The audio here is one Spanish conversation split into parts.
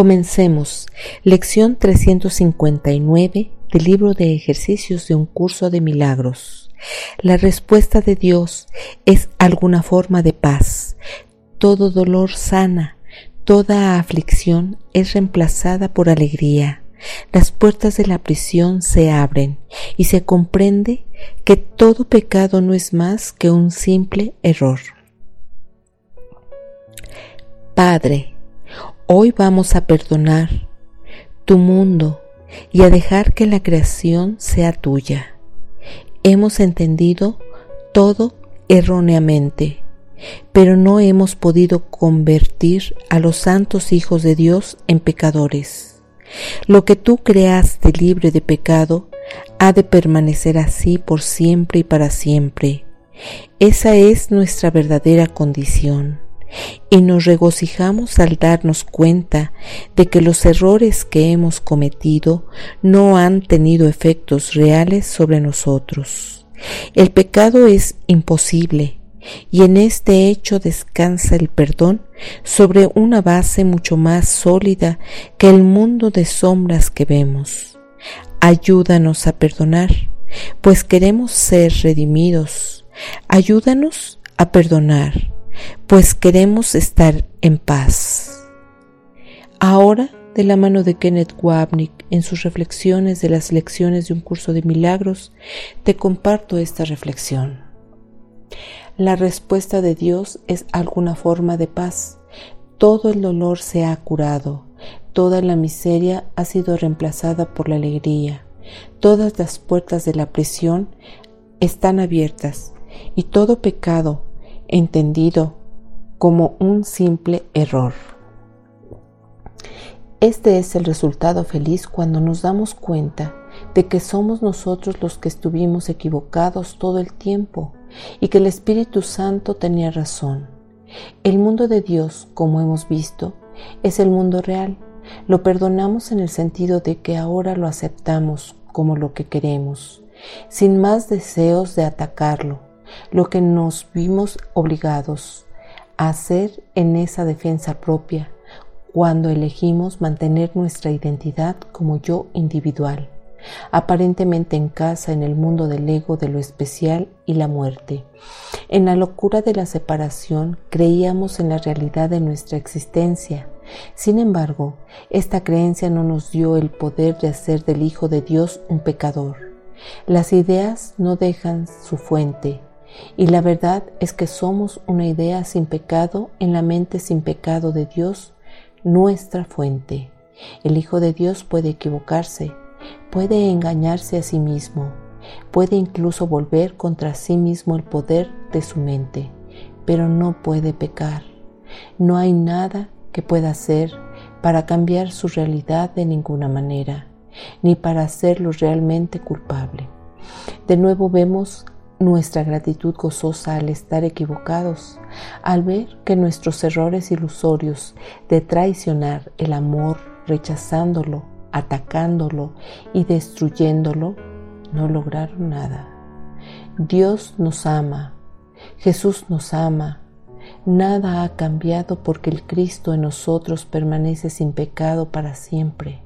Comencemos. Lección 359 del libro de ejercicios de un curso de milagros. La respuesta de Dios es alguna forma de paz. Todo dolor sana, toda aflicción es reemplazada por alegría. Las puertas de la prisión se abren y se comprende que todo pecado no es más que un simple error. Padre, Hoy vamos a perdonar tu mundo y a dejar que la creación sea tuya. Hemos entendido todo erróneamente, pero no hemos podido convertir a los santos hijos de Dios en pecadores. Lo que tú creaste libre de pecado ha de permanecer así por siempre y para siempre. Esa es nuestra verdadera condición y nos regocijamos al darnos cuenta de que los errores que hemos cometido no han tenido efectos reales sobre nosotros. El pecado es imposible y en este hecho descansa el perdón sobre una base mucho más sólida que el mundo de sombras que vemos. Ayúdanos a perdonar, pues queremos ser redimidos. Ayúdanos a perdonar pues queremos estar en paz. Ahora, de la mano de Kenneth Wapnick en sus reflexiones de las lecciones de un curso de milagros, te comparto esta reflexión. La respuesta de Dios es alguna forma de paz. Todo el dolor se ha curado, toda la miseria ha sido reemplazada por la alegría, todas las puertas de la prisión están abiertas y todo pecado, entendido como un simple error. Este es el resultado feliz cuando nos damos cuenta de que somos nosotros los que estuvimos equivocados todo el tiempo y que el Espíritu Santo tenía razón. El mundo de Dios, como hemos visto, es el mundo real. Lo perdonamos en el sentido de que ahora lo aceptamos como lo que queremos, sin más deseos de atacarlo, lo que nos vimos obligados a hacer en esa defensa propia cuando elegimos mantener nuestra identidad como yo individual, aparentemente en casa en el mundo del ego de lo especial y la muerte. En la locura de la separación creíamos en la realidad de nuestra existencia. Sin embargo, esta creencia no nos dio el poder de hacer del Hijo de Dios un pecador. Las ideas no dejan su fuente, y la verdad es que somos una idea sin pecado en la mente sin pecado de Dios, nuestra fuente. El Hijo de Dios puede equivocarse, puede engañarse a sí mismo, puede incluso volver contra sí mismo el poder de su mente, pero no puede pecar. No hay nada que pueda hacer para cambiar su realidad de ninguna manera, ni para hacerlo realmente culpable. De nuevo vemos nuestra gratitud gozosa al estar equivocados, al ver que nuestros errores ilusorios de traicionar el amor, rechazándolo, atacándolo y destruyéndolo, no lograron nada. Dios nos ama, Jesús nos ama, nada ha cambiado porque el Cristo en nosotros permanece sin pecado para siempre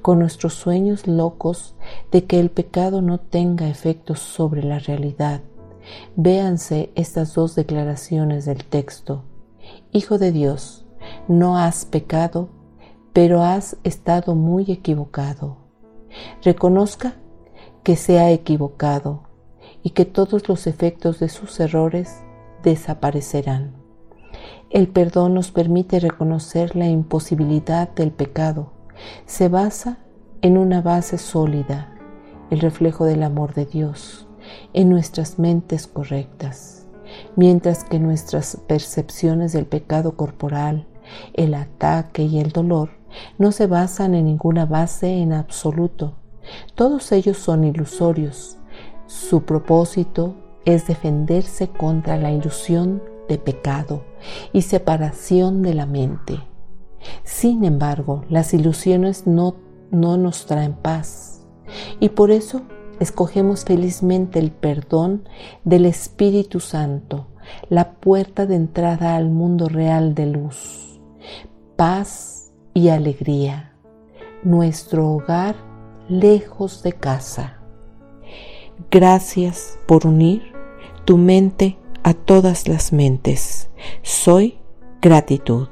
con nuestros sueños locos de que el pecado no tenga efectos sobre la realidad. Véanse estas dos declaraciones del texto. Hijo de Dios, No has pecado, pero has estado muy equivocado. Reconozca que se ha equivocado y que todos los efectos de sus errores desaparecerán. El perdón nos permite reconocer la imposibilidad del pecado. Se basa en una base sólida, el reflejo del amor de Dios, en nuestras mentes correctas, mientras que nuestras percepciones del pecado corporal, el ataque y el dolor no se basan en ninguna base en absoluto. Todos ellos son ilusorios. Su propósito es defenderse contra la ilusión de pecado y separación de la mente. Sin embargo, las ilusiones no, no nos traen paz y por eso escogemos felizmente el perdón del Espíritu Santo, la puerta de entrada al mundo real de luz, paz y alegría, nuestro hogar lejos de casa. Gracias por unir tu mente a todas las mentes. Soy gratitud.